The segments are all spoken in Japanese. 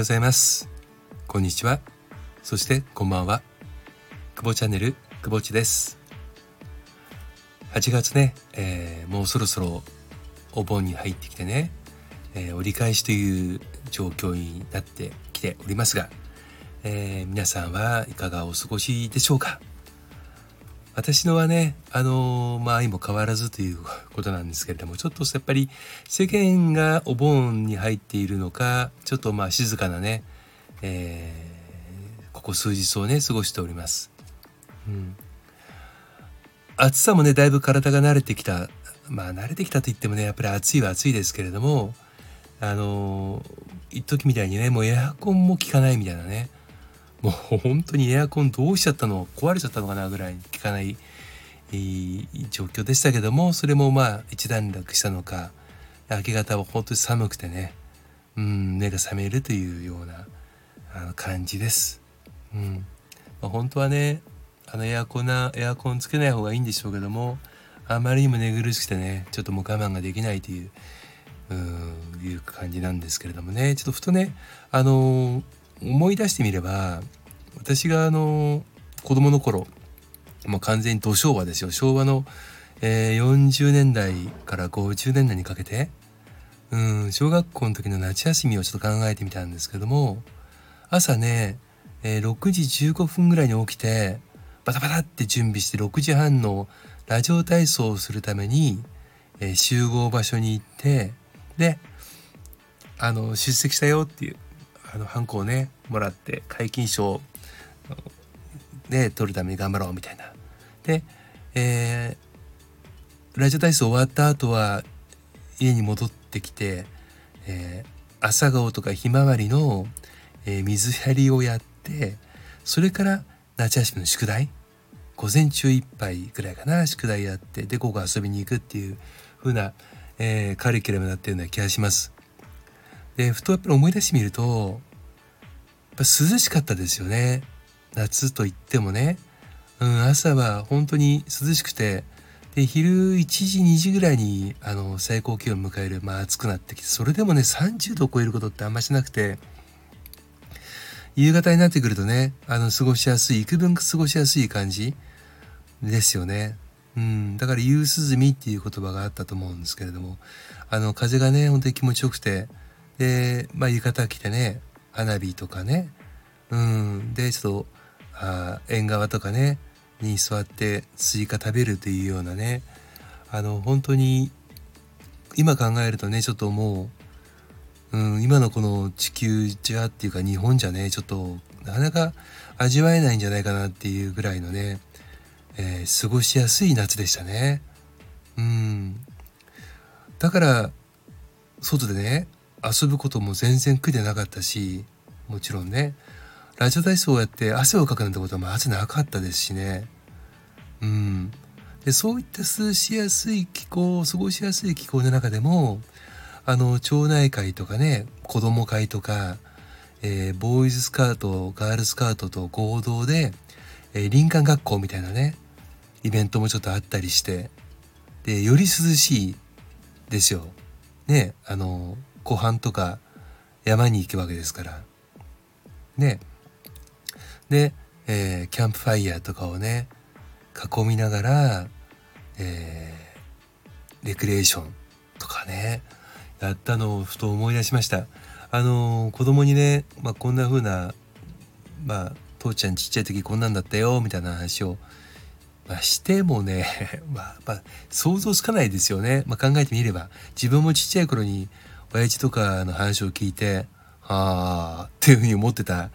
ようございます。こんにちは。そしてこんばんは。久保チャンネル久保地です。8月ね、えー、もうそろそろお盆に入ってきてね、えー、折り返しという状況になってきておりますが、えー、皆さんはいかがお過ごしでしょうか？私のはね、あのー、まあ、相も変わらずということなんですけれども、ちょっとやっぱり世間がお盆に入っているのか、ちょっとまあ静かなね、えー、ここ数日をね、過ごしております。うん。暑さもね、だいぶ体が慣れてきた。まあ、慣れてきたと言ってもね、やっぱり暑いは暑いですけれども、あのー、一時みたいにね、もうエアコンも効かないみたいなね、もう本当にエアコンどうしちゃったの？壊れちゃったのかなぐらい効かない、えー、状況でしたけどもそれもまあ一段落したのか明け方は本当に寒くてねうん目が覚めるというようなあの感じです。うん。まあ、本当はねあのエアコンなエアコンつけない方がいいんでしょうけどもあまりにも寝苦しくてねちょっともう我慢ができないといううんいう感じなんですけれどもね。ちょっとふとねあのー思い出してみれば私があの子供の頃もう完全に土昭和ですよ。昭和の、えー、40年代から50年代にかけてうん小学校の時の夏休みをちょっと考えてみたんですけども朝ね、えー、6時15分ぐらいに起きてバタバタって準備して6時半のラジオ体操をするために、えー、集合場所に行ってであの出席したよっていうあのハンコをねもらって皆勤賞ね取るために頑張ろうみたいな。で、えー、ラジオ体操終わった後は家に戻ってきて、えー、朝顔とかひまわりの、えー、水やりをやってそれから夏休みの宿題午前中いっぱいぐらいかな宿題やってで午後遊びに行くっていう風な、えー、カリキュラムになってるような気がします。でふとやっぱり思い出してみるとやっぱ涼しかったですよね夏といってもね、うん、朝は本当に涼しくてで昼1時2時ぐらいにあの最高気温を迎える、まあ、暑くなってきてそれでもね30度を超えることってあんましなくて夕方になってくるとねあの過ごしやすい幾分過ごしやすい感じですよね。うん、だから夕涼みっていう言葉があったと思うんですけれどもあの風がね本当に気持ちよくてで、まあ、浴衣着てね、花火とかね、うん、で、ちょっと、あ縁側とかね、に座ってスイカ食べるというようなね、あの、本当に、今考えるとね、ちょっともう、うん、今のこの地球じゃっていうか日本じゃね、ちょっと、なかなか味わえないんじゃないかなっていうぐらいのね、えー、過ごしやすい夏でしたね。うん。だから、外でね、遊ぶことも全然苦でなかったしもちろんねラジオ体操をやって汗をかくなんてことはまずなかったですしねうんでそういった涼しやすい気候過ごしやすい気候の中でもあの町内会とかね子供会とか、えー、ボーイズスカートガールスカートと合同で、えー、林間学校みたいなねイベントもちょっとあったりしてでより涼しいですよねあの湖畔とか山に行くわけですから。ね。で、えー、キャンプファイヤーとかをね、囲みながら、えー、レクリエーションとかね、やったのをふと思い出しました。あのー、子供にね、まあ、こんな風な、まあ、父ちゃんちっちゃい時こんなんだったよ、みたいな話を、まあ、してもね、まあ、まあ、想像つかないですよね。まあ、考えてみれば。自分もちっちゃい頃に、親父とかの話を聞いて、ああ、っていうふうに思ってた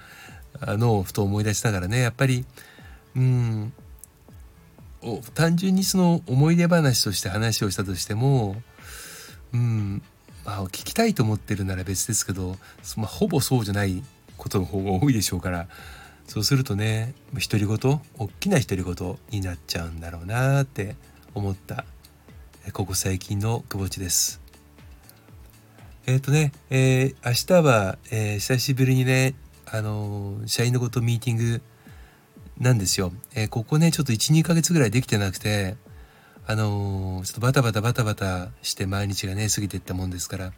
のふと思い出しながらね、やっぱり、うん、単純にその思い出話として話をしたとしても、うん、まあ聞きたいと思ってるなら別ですけど、まあ、ほぼそうじゃないことの方が多いでしょうから、そうするとね、独り言、大きな独り言になっちゃうんだろうなって思った、ここ最近の久保地です。えっ、ー、とね、えー、明日は、えー、久しぶりにね、あの社員のことミーティングなんですよ。えここね、ちょっと1、2ヶ月ぐらいできてなくて、あのちょっとバタバタバタバタして毎日がね、過ぎていったもんですから、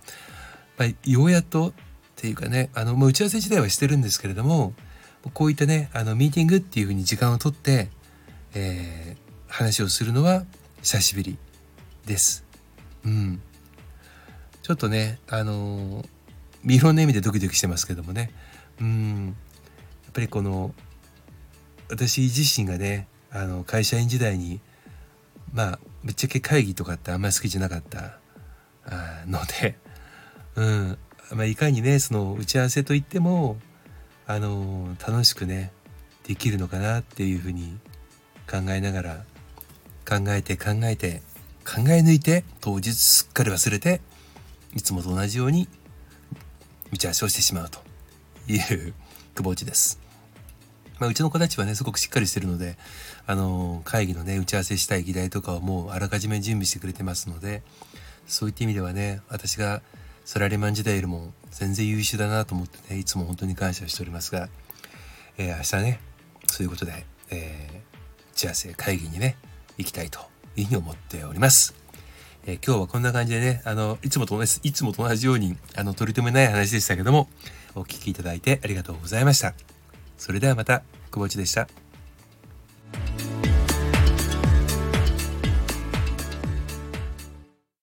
まあ、ようやっと、っていうかねあのもう打ち合わせ自体はしてるんですけれどもこういったねあのミーティングっていうふうに時間をとって、えー、話をするのは久しぶりです。うん、ちょっとねあのいろんな意味でドキドキしてますけどもねうん。やっぱりこの私自身がねあの会社員時代にまあぶっちゃけ会議とかってあんまり好きじゃなかったので、うん。まあ、いかにねその打ち合わせといってもあの楽しくねできるのかなっていうふうに考えながら考えて考えて考え抜いて当日すっかり忘れていつもと同じように打ち合わせをしてしまうと。いう久保内です。まあ、うちの子たちはねすごくしっかりしてるのであの会議のね打ち合わせしたい議題とかをもうあらかじめ準備してくれてますのでそういった意味ではね私がサラリーマン時代よりも全然優秀だなと思ってねいつも本当に感謝しておりますが、えー、明日ねそういうことで、えー、打ち合わせ会議にね行きたいというふうに思っております。えー、今日はこんな感じでね、あの、いつもと同じ、いつもと同じように、あの、取り留めない話でしたけども、お聴きいただいてありがとうございました。それではまた、久保地でした。